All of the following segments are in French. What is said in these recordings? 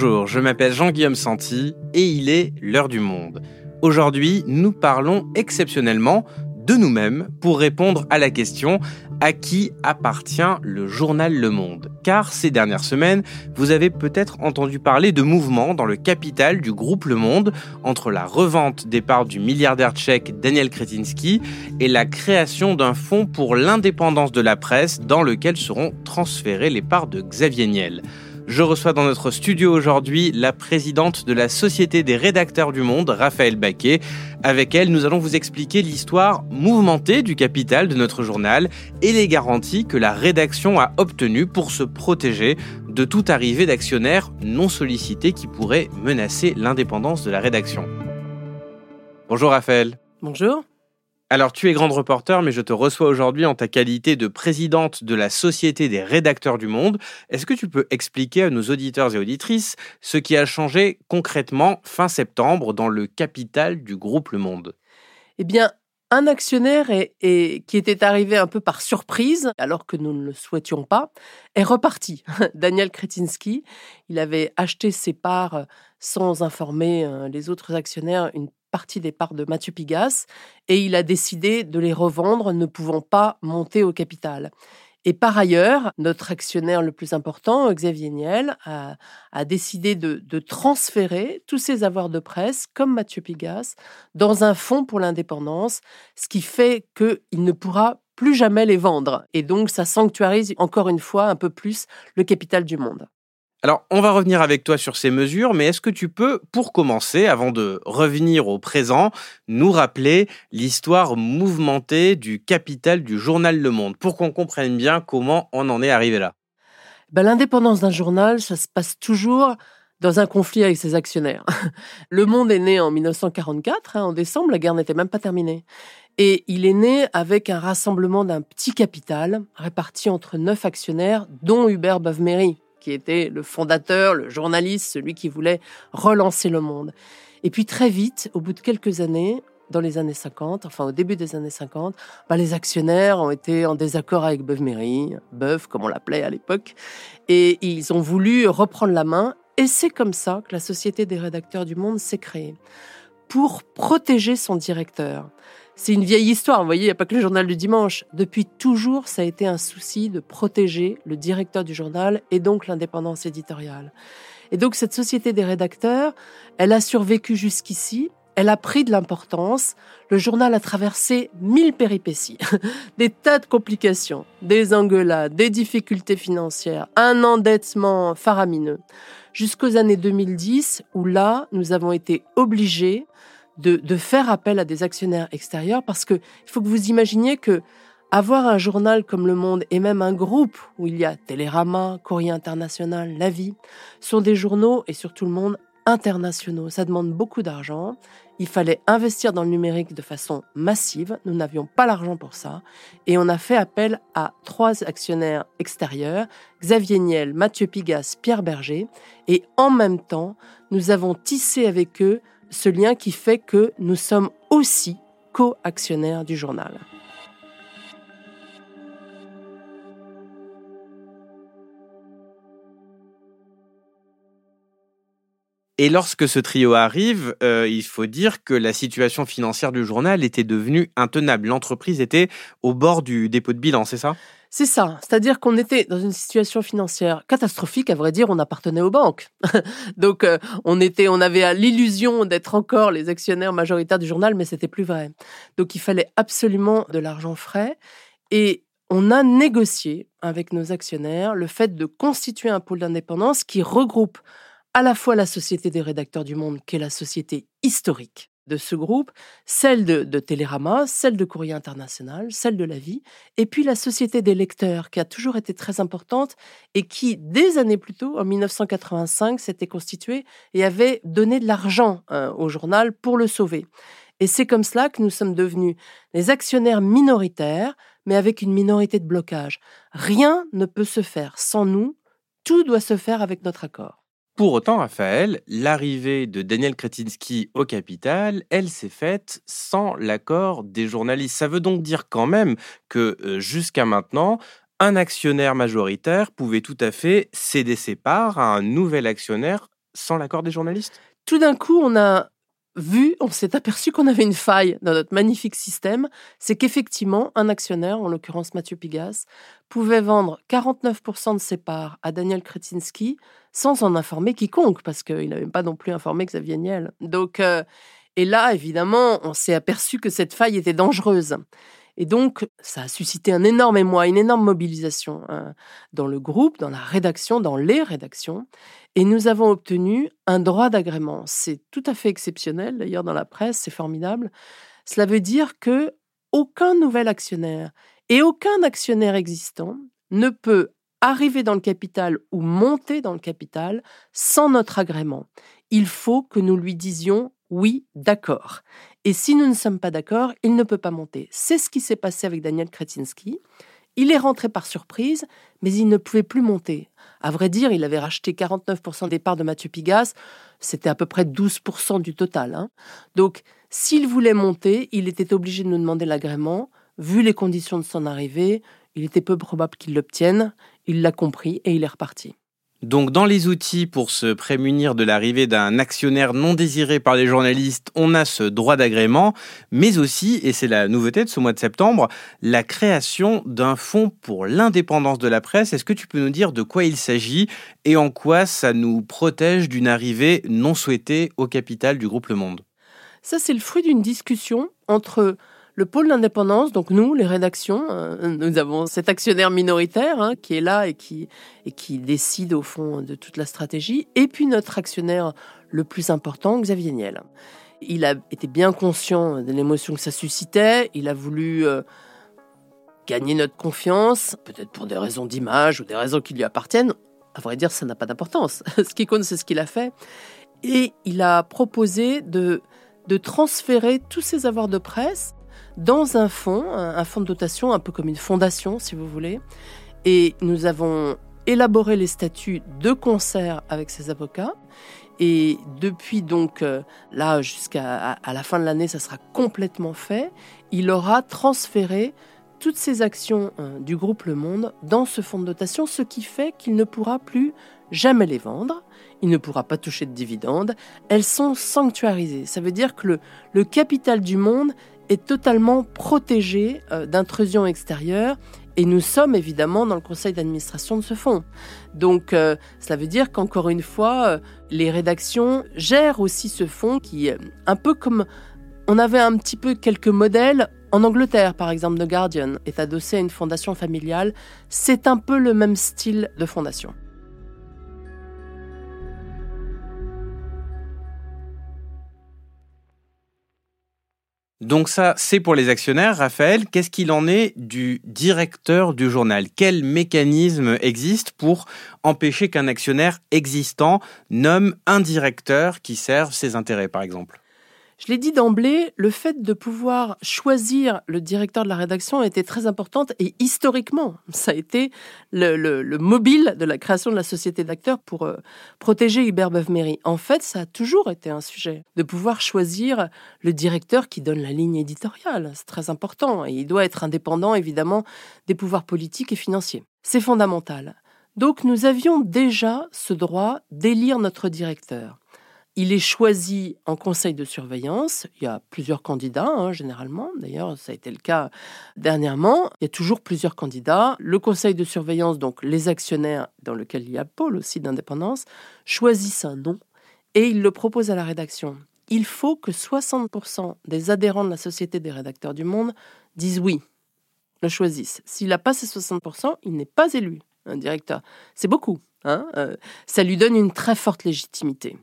Bonjour, je m'appelle Jean-Guillaume Santi et il est l'heure du monde. Aujourd'hui, nous parlons exceptionnellement de nous-mêmes pour répondre à la question à qui appartient le journal Le Monde? Car ces dernières semaines, vous avez peut-être entendu parler de mouvements dans le capital du groupe Le Monde entre la revente des parts du milliardaire tchèque Daniel Kretinsky et la création d'un fonds pour l'indépendance de la presse dans lequel seront transférées les parts de Xavier Niel. Je reçois dans notre studio aujourd'hui la présidente de la Société des rédacteurs du monde, Raphaël Baquet. Avec elle, nous allons vous expliquer l'histoire mouvementée du capital de notre journal et les garanties que la rédaction a obtenues pour se protéger de toute arrivée d'actionnaires non sollicités qui pourraient menacer l'indépendance de la rédaction. Bonjour Raphaël. Bonjour. Alors, tu es grande reporter, mais je te reçois aujourd'hui en ta qualité de présidente de la Société des rédacteurs du monde. Est-ce que tu peux expliquer à nos auditeurs et auditrices ce qui a changé concrètement fin septembre dans le capital du groupe Le Monde? Eh bien, un actionnaire qui était arrivé un peu par surprise, alors que nous ne le souhaitions pas, est reparti. Daniel Kretinsky, il avait acheté ses parts sans informer euh, les autres actionnaires partie des parts de Mathieu Pigas et il a décidé de les revendre, ne pouvant pas monter au capital. Et par ailleurs, notre actionnaire le plus important, Xavier Niel, a, décidé de, de, transférer tous ses avoirs de presse, comme Mathieu Pigas, dans un fonds pour l'indépendance, ce qui fait qu'il ne pourra plus jamais les vendre. Et donc, ça sanctuarise encore une fois un peu plus le capital du monde. Alors, on va revenir avec toi sur ces mesures, mais est-ce que tu peux, pour commencer, avant de revenir au présent, nous rappeler l'histoire mouvementée du capital du journal Le Monde, pour qu'on comprenne bien comment on en est arrivé là? Ben, L'indépendance d'un journal, ça se passe toujours dans un conflit avec ses actionnaires. Le Monde est né en 1944, hein, en décembre, la guerre n'était même pas terminée. Et il est né avec un rassemblement d'un petit capital réparti entre neuf actionnaires, dont Hubert Beuve-Méry, qui était le fondateur, le journaliste, celui qui voulait relancer le monde. Et puis très vite, au bout de quelques années, dans les années 50, enfin au début des années 50, bah, les actionnaires ont été en désaccord avec Beuve-Méry, Beuve comme on l'appelait à l'époque, et ils ont voulu reprendre la main. Et c'est comme ça que la Société des rédacteurs du monde s'est créée, pour protéger son directeur. C'est une vieille histoire, vous voyez, il n'y a pas que le journal du dimanche. Depuis toujours, ça a été un souci de protéger le directeur du journal et donc l'indépendance éditoriale. Et donc cette société des rédacteurs, elle a survécu jusqu'ici, elle a pris de l'importance. Le journal a traversé mille péripéties, des tas de complications, des engueulades, des difficultés financières, un endettement faramineux, jusqu'aux années 2010 où là, nous avons été obligés de, faire appel à des actionnaires extérieurs parce que il faut que vous imaginiez que avoir un journal comme Le Monde et même un groupe où il y a Télérama, Courrier International, La Vie, sont des journaux et surtout le monde internationaux. Ça demande beaucoup d'argent. Il fallait investir dans le numérique de façon massive. Nous n'avions pas l'argent pour ça. Et on a fait appel à trois actionnaires extérieurs, Xavier Niel, Mathieu Pigas, Pierre Berger. Et en même temps, nous avons tissé avec eux ce lien qui fait que nous sommes aussi co-actionnaires du journal. Et lorsque ce trio arrive, euh, il faut dire que la situation financière du journal était devenue intenable. L'entreprise était au bord du dépôt de bilan, c'est ça? C'est ça, c'est-à-dire qu'on était dans une situation financière catastrophique, à vrai dire, on appartenait aux banques. Donc euh, on était, on avait l'illusion d'être encore les actionnaires majoritaires du journal, mais c'était plus vrai. Donc il fallait absolument de l'argent frais et on a négocié avec nos actionnaires le fait de constituer un pôle d'indépendance qui regroupe à la fois la Société des rédacteurs du monde, qui est la société historique de ce groupe, celle de, Télérama, celle de Courrier International, celle de La Vie, et puis la Société des lecteurs, qui a toujours été très importante et qui, des années plus tôt, en 1985, s'était constituée et avait donné de l'argent hein, au journal pour le sauver. Et c'est comme cela que nous sommes devenus les actionnaires minoritaires, mais avec une minorité de blocage. Rien ne peut se faire sans nous, tout doit se faire avec notre accord. Pour autant, Raphaël, l'arrivée de Daniel Kretinsky au capital, elle s'est faite sans l'accord des journalistes. Ça veut donc dire quand même que euh, jusqu'à maintenant, un actionnaire majoritaire pouvait tout à fait céder ses parts à un nouvel actionnaire sans l'accord des journalistes? Tout d'un coup, on a vu, on s'est aperçu qu'on avait une faille dans notre magnifique système, c'est qu'effectivement, un actionnaire, en l'occurrence Mathieu Pigas, pouvait vendre 49% de ses parts à Daniel Kretinsky sans en informer quiconque, parce qu'il n'avait pas non plus informé Xavier Niel. Donc, euh, et là, évidemment, on s'est aperçu que cette faille était dangereuse. Et donc, ça a suscité un énorme émoi, une énorme mobilisation hein, dans le groupe, dans la rédaction, dans les rédactions. Et nous avons obtenu un droit d'agrément. C'est tout à fait exceptionnel, d'ailleurs, dans la presse, c'est formidable. Cela veut dire que aucun nouvel actionnaire et aucun actionnaire existant ne peut arriver dans le capital ou monter dans le capital sans notre agrément. Il faut que nous lui disions oui, d'accord. Et si nous ne sommes pas d'accord, il ne peut pas monter. C'est ce qui s'est passé avec Daniel Kretinsky. Il est rentré par surprise, mais il ne pouvait plus monter. À vrai dire, il avait racheté 49% des parts de Mathieu Pigas. C'était à peu près 12% du total. Hein. Donc, s'il voulait monter, il était obligé de nous demander l'agrément. Vu les conditions de son arrivée, il était peu probable qu'il l'obtienne. Il l'a compris et il est reparti. Donc dans les outils pour se prémunir de l'arrivée d'un actionnaire non désiré par les journalistes, on a ce droit d'agrément, mais aussi, et c'est la nouveauté de ce mois de septembre, la création d'un fonds pour l'indépendance de la presse. Est-ce que tu peux nous dire de quoi il s'agit et en quoi ça nous protège d'une arrivée non souhaitée au capital du groupe Le Monde? Ça, c'est le fruit d'une discussion entre le pôle d'indépendance, donc nous, les rédactions, euh, nous avons cet actionnaire minoritaire hein, qui est là et qui, et qui décide au fond de toute la stratégie, et puis notre actionnaire le plus important, Xavier Niel. Il a été bien conscient de l'émotion que ça suscitait, il a voulu euh, gagner notre confiance, peut-être pour des raisons d'image ou des raisons qui lui appartiennent. À vrai dire, ça n'a pas d'importance. ce qui compte, c'est ce qu'il a fait. Et il a proposé de, de transférer tous ses avoirs de presse dans un fonds, un fonds de dotation, un peu comme une fondation, si vous voulez. Et nous avons élaboré les statuts de concert avec ses avocats. Et depuis donc euh, là jusqu'à la fin de l'année, ça sera complètement fait. Il aura transféré toutes ses actions euh, du groupe Le Monde dans ce fonds de dotation, ce qui fait qu'il ne pourra plus jamais les vendre. Il ne pourra pas toucher de dividendes. Elles sont sanctuarisées. Ça veut dire que le capital du monde est totalement protégé euh, d'intrusion extérieure et nous sommes évidemment dans le conseil d'administration de ce fonds. Donc euh, cela veut dire qu'encore une fois, euh, les rédactions gèrent aussi ce fonds qui, un peu comme on avait un petit peu quelques modèles en Angleterre, par exemple, The Guardian est adossé à une fondation familiale. C'est un peu le même style de fondation. Donc ça, c'est pour les actionnaires. Raphaël, qu'est-ce qu'il en est du directeur du journal? Quel mécanisme existe pour empêcher qu'un actionnaire existant nomme un directeur qui serve ses intérêts, par exemple? Je l'ai dit d'emblée, le fait de pouvoir choisir le directeur de la rédaction a été très importante et historiquement, ça a été le, mobile de la création de la société d'acteurs pour euh, protéger Hubert Beuve-Méry. En fait, ça a toujours été un sujet de pouvoir choisir le directeur qui donne la ligne éditoriale. C'est très important et il doit être indépendant évidemment des pouvoirs politiques et financiers. C'est fondamental. Donc nous avions déjà ce droit d'élire notre directeur. Il est choisi en conseil de surveillance. Il y a plusieurs candidats, hein, généralement. D'ailleurs, ça a été le cas dernièrement. Il y a toujours plusieurs candidats. Le conseil de surveillance, donc les actionnaires, dans lequel il y a pôle aussi d'indépendance, choisissent un nom et ils le proposent à la rédaction. Il faut que 60% des adhérents de la Société des rédacteurs du monde disent oui, le choisissent. S'il n'a pas ces 60%, il n'est pas élu, un directeur. C'est beaucoup. Hein euh, ça lui donne une très forte légitimité.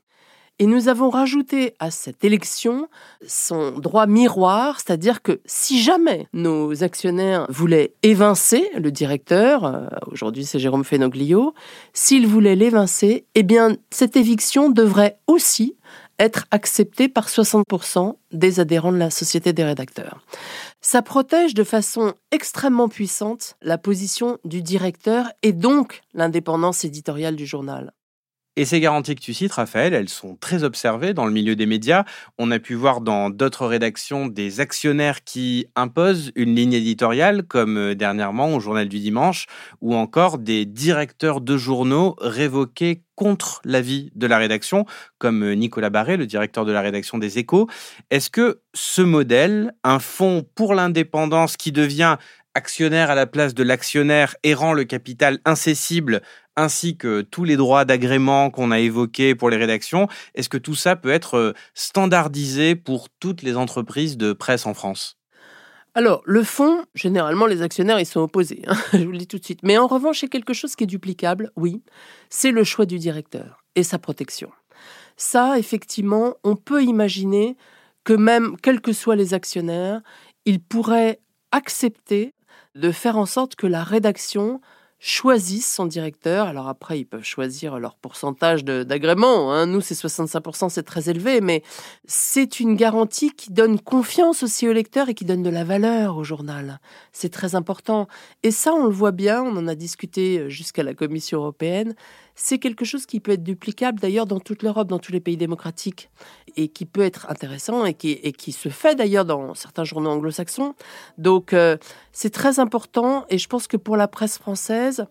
Et nous avons rajouté à cette élection son droit miroir, c'est-à-dire que si jamais nos actionnaires voulaient évincer le directeur, euh, aujourd'hui c'est Jérôme Fenoglio, s'ils voulaient l'évincer, eh bien cette éviction devrait aussi être acceptée par 60% des adhérents de la Société des rédacteurs. Ça protège de façon extrêmement puissante la position du directeur et donc l'indépendance éditoriale du journal. Et ces garanties que tu cites, Raphaël, elles sont très observées dans le milieu des médias. On a pu voir dans d'autres rédactions des actionnaires qui imposent une ligne éditoriale, comme euh, dernièrement au Journal du Dimanche, ou encore des directeurs de journaux révoqués contre l'avis de la rédaction, comme euh, Nicolas Barré, le directeur de la rédaction des Échos. Est-ce que ce modèle, un fonds pour l'indépendance qui devient actionnaire à la place de l'actionnaire et rend le capital incessible ainsi que tous les droits d'agrément qu'on a évoqués pour les rédactions, est-ce que tout ça peut être euh, standardisé pour toutes les entreprises de presse en France? Alors, le fonds, généralement, les actionnaires, ils sont opposés, hein, je vous le dis tout de suite. Mais en revanche, c'est quelque chose qui est duplicable, oui, c'est le choix du directeur et sa protection. Ça, effectivement, on peut imaginer que même, quels que soient les actionnaires, ils pourraient accepter de faire en sorte que la rédaction choisissent son directeur. Alors après, ils peuvent choisir leur pourcentage d'agrément. Hein. Nous, c'est 65%, c'est très élevé, mais c'est une garantie qui donne confiance aussi au lecteur et qui donne de la valeur au journal. C'est très important. Et ça, on le voit bien, on en a discuté jusqu'à la Commission européenne c'est quelque chose qui peut être duplicable d'ailleurs dans toute l'Europe, dans tous les pays démocratiques, et qui peut être intéressant et qui, se fait d'ailleurs dans certains journaux anglo-saxons. Donc euh, c'est très important et je pense que pour la presse française,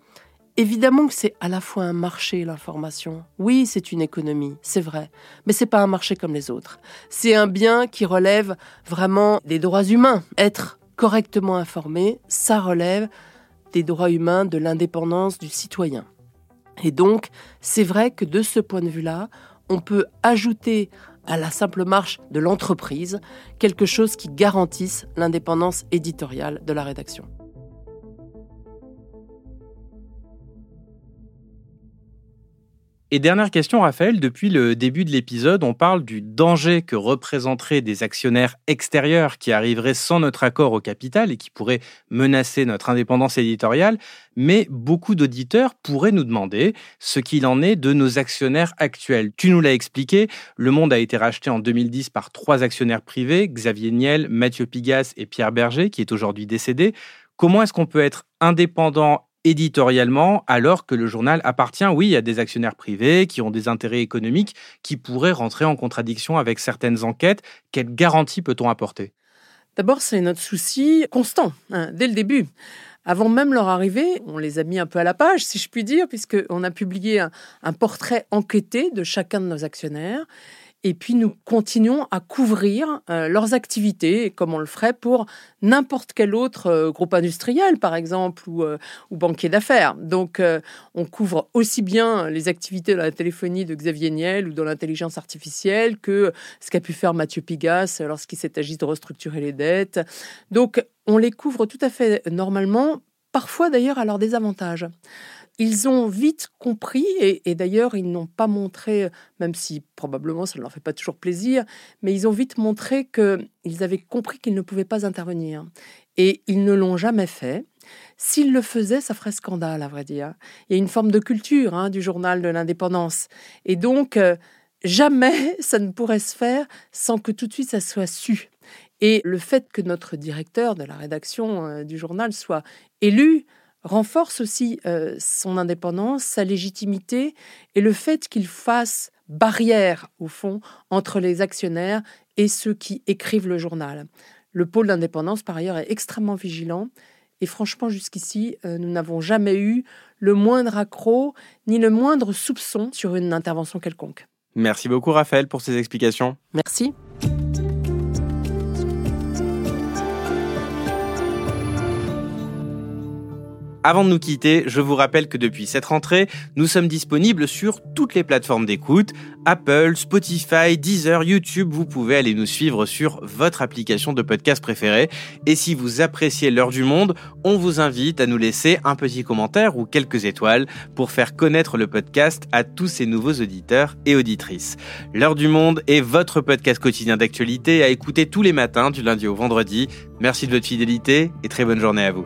Évidemment que c'est à la fois un marché, l'information. Oui, c'est une économie, c'est vrai. Mais c'est pas un marché comme les autres. C'est un bien qui relève vraiment des droits humains. Être correctement informé, ça relève des droits humains, de l'indépendance du citoyen. Et donc, c'est vrai que de ce point de vue-là, on peut ajouter à la simple marche de l'entreprise quelque chose qui garantisse l'indépendance éditoriale de la rédaction. Et dernière question, Raphaël, depuis le début de l'épisode, on parle du danger que représenteraient des actionnaires extérieurs qui arriveraient sans notre accord au capital et qui pourraient menacer notre indépendance éditoriale, mais beaucoup d'auditeurs pourraient nous demander ce qu'il en est de nos actionnaires actuels. Tu nous l'as expliqué, le monde a été racheté en 2010 par trois actionnaires privés, Xavier Niel, Mathieu Pigas et Pierre Berger, qui est aujourd'hui décédé. Comment est-ce qu'on peut être indépendant éditorialement, alors que le journal appartient, oui, à des actionnaires privés qui ont des intérêts économiques qui pourraient rentrer en contradiction avec certaines enquêtes. Quelle garantie peut-on apporter? D'abord, c'est notre souci constant, hein, dès le début. Avant même leur arrivée, on les a mis un peu à la page, si je puis dire, puisqu'on a publié un portrait enquêté de chacun de nos actionnaires. Et puis nous continuons à couvrir euh, leurs activités, comme on le ferait pour n'importe quel autre euh, groupe industriel, par exemple, ou, euh, ou banquier d'affaires. Donc on couvre aussi bien les activités de la téléphonie de Xavier Niel ou de l'intelligence artificielle que ce qu'a pu faire Mathieu Pigas lorsqu'il s'est agi de restructurer les dettes. Donc on les couvre tout à fait normalement, parfois d'ailleurs à leur désavantage ils ont vite compris, et, d'ailleurs ils n'ont pas montré, même si probablement ça ne leur fait pas toujours plaisir, mais ils ont vite montré qu'ils avaient compris qu'ils ne pouvaient pas intervenir. Et ils ne l'ont jamais fait. S'ils le faisaient, ça ferait scandale, à vrai dire. Il y a une forme de culture hein, du journal de l'indépendance. Et donc, euh, jamais ça ne pourrait se faire sans que tout de suite ça soit su. Et le fait que notre directeur de la rédaction euh, du journal soit élu, renforce aussi euh, son indépendance, sa légitimité et le fait qu'il fasse barrière, au fond, entre les actionnaires et ceux qui écrivent le journal. Le pôle d'indépendance, par ailleurs, est extrêmement vigilant. Et franchement, jusqu'ici, euh, nous n'avons jamais eu le moindre accroc ni le moindre soupçon sur une intervention quelconque. Merci beaucoup, Raphaël, pour ces explications. Merci. Avant de nous quitter, je vous rappelle que depuis cette rentrée, nous sommes disponibles sur toutes les plateformes d'écoute, Apple, Spotify, Deezer, YouTube, vous pouvez aller nous suivre sur votre application de podcast préférée. Et si vous appréciez l'heure du monde, on vous invite à nous laisser un petit commentaire ou quelques étoiles pour faire connaître le podcast à tous ces nouveaux auditeurs et auditrices. L'heure du monde est votre podcast quotidien d'actualité à écouter tous les matins du lundi au vendredi. Merci de votre fidélité et très bonne journée à vous.